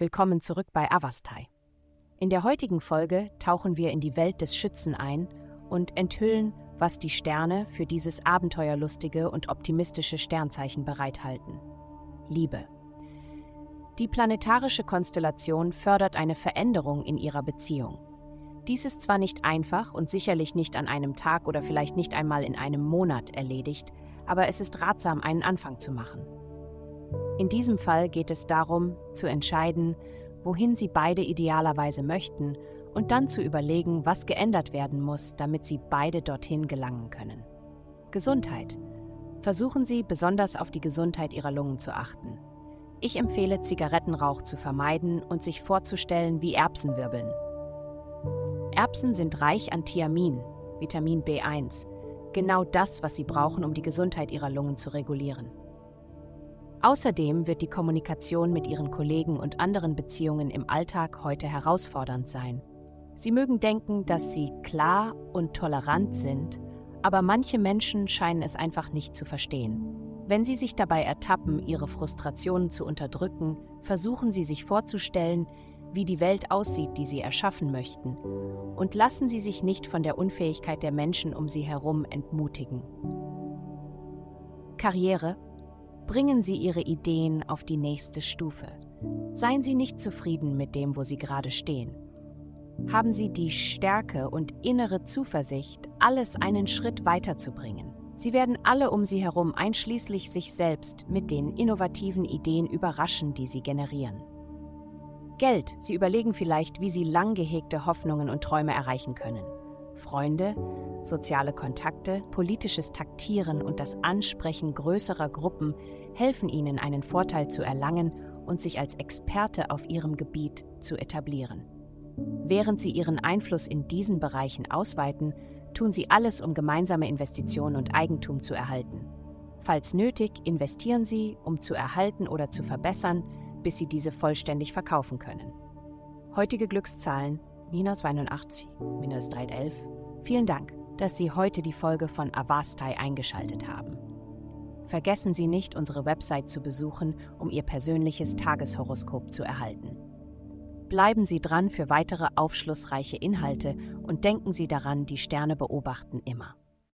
Willkommen zurück bei Avastai. In der heutigen Folge tauchen wir in die Welt des Schützen ein und enthüllen, was die Sterne für dieses abenteuerlustige und optimistische Sternzeichen bereithalten. Liebe. Die planetarische Konstellation fördert eine Veränderung in ihrer Beziehung. Dies ist zwar nicht einfach und sicherlich nicht an einem Tag oder vielleicht nicht einmal in einem Monat erledigt, aber es ist ratsam, einen Anfang zu machen. In diesem Fall geht es darum, zu entscheiden, wohin sie beide idealerweise möchten und dann zu überlegen, was geändert werden muss, damit sie beide dorthin gelangen können. Gesundheit. Versuchen Sie besonders auf die Gesundheit Ihrer Lungen zu achten. Ich empfehle, Zigarettenrauch zu vermeiden und sich vorzustellen wie Erbsenwirbeln. Erbsen sind reich an Thiamin, Vitamin B1, genau das, was Sie brauchen, um die Gesundheit Ihrer Lungen zu regulieren. Außerdem wird die Kommunikation mit Ihren Kollegen und anderen Beziehungen im Alltag heute herausfordernd sein. Sie mögen denken, dass Sie klar und tolerant sind, aber manche Menschen scheinen es einfach nicht zu verstehen. Wenn Sie sich dabei ertappen, Ihre Frustrationen zu unterdrücken, versuchen Sie sich vorzustellen, wie die Welt aussieht, die Sie erschaffen möchten, und lassen Sie sich nicht von der Unfähigkeit der Menschen um Sie herum entmutigen. Karriere Bringen Sie Ihre Ideen auf die nächste Stufe. Seien Sie nicht zufrieden mit dem, wo Sie gerade stehen. Haben Sie die Stärke und innere Zuversicht, alles einen Schritt weiterzubringen. Sie werden alle um Sie herum, einschließlich sich selbst, mit den innovativen Ideen überraschen, die Sie generieren. Geld. Sie überlegen vielleicht, wie Sie lang gehegte Hoffnungen und Träume erreichen können. Freunde, soziale Kontakte, politisches Taktieren und das Ansprechen größerer Gruppen helfen ihnen, einen Vorteil zu erlangen und sich als Experte auf ihrem Gebiet zu etablieren. Während sie ihren Einfluss in diesen Bereichen ausweiten, tun sie alles, um gemeinsame Investitionen und Eigentum zu erhalten. Falls nötig, investieren sie, um zu erhalten oder zu verbessern, bis sie diese vollständig verkaufen können. Heutige Glückszahlen minus 82, minus 311. Vielen Dank, dass Sie heute die Folge von Avastai eingeschaltet haben. Vergessen Sie nicht, unsere Website zu besuchen, um Ihr persönliches Tageshoroskop zu erhalten. Bleiben Sie dran für weitere aufschlussreiche Inhalte und denken Sie daran, die Sterne beobachten immer.